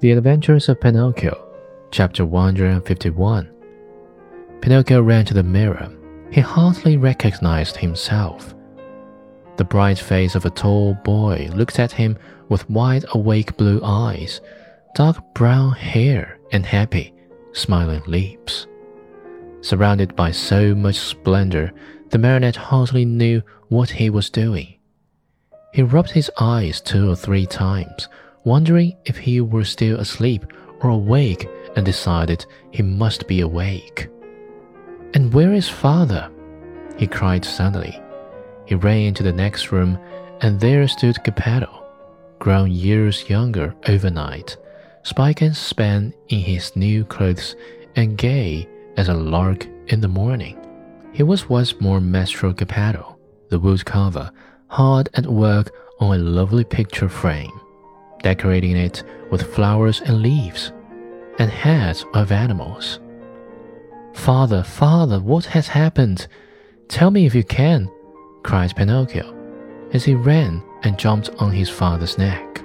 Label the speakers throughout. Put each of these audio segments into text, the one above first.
Speaker 1: The Adventures of Pinocchio, Chapter 151. Pinocchio ran to the mirror. He hardly recognized himself. The bright face of a tall boy looked at him with wide awake blue eyes, dark brown hair, and happy, smiling lips. Surrounded by so much splendor, the marionette hardly knew what he was doing. He rubbed his eyes two or three times, wondering if he were still asleep or awake, and decided he must be awake. And where is father? he cried suddenly. He ran into the next room, and there stood Geppetto, grown years younger overnight, spick and span in his new clothes, and gay as a lark in the morning. He was once more Mastro Geppetto, the woodcarver, hard at work on a lovely picture frame, decorating it with flowers and leaves, and heads of animals. Father, father, what has happened? Tell me if you can, cried Pinocchio, as he ran and jumped on his father's neck.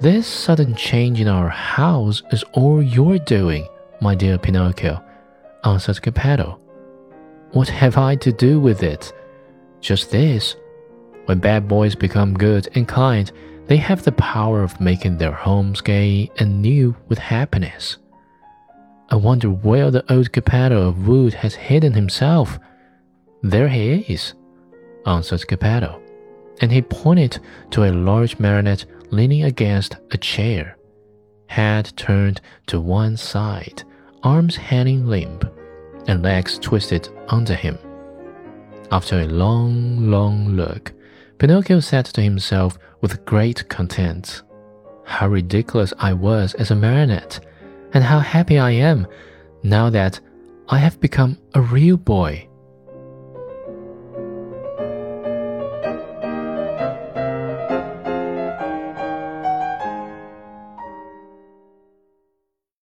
Speaker 1: This sudden change in our house is all your doing, my dear Pinocchio, answered Geppetto. What have I to do with it? Just this. When bad boys become good and kind, they have the power of making their homes gay and new with happiness. I wonder where the old Geppetto of wood has hidden himself. There he is, answered Geppetto, and he pointed to a large marionette leaning against a chair, head turned to one side, arms hanging limp, and legs twisted under him. After a long, long look, Pinocchio said to himself with great content, How ridiculous I was as a marionette, and how happy I am now that I have become a real boy.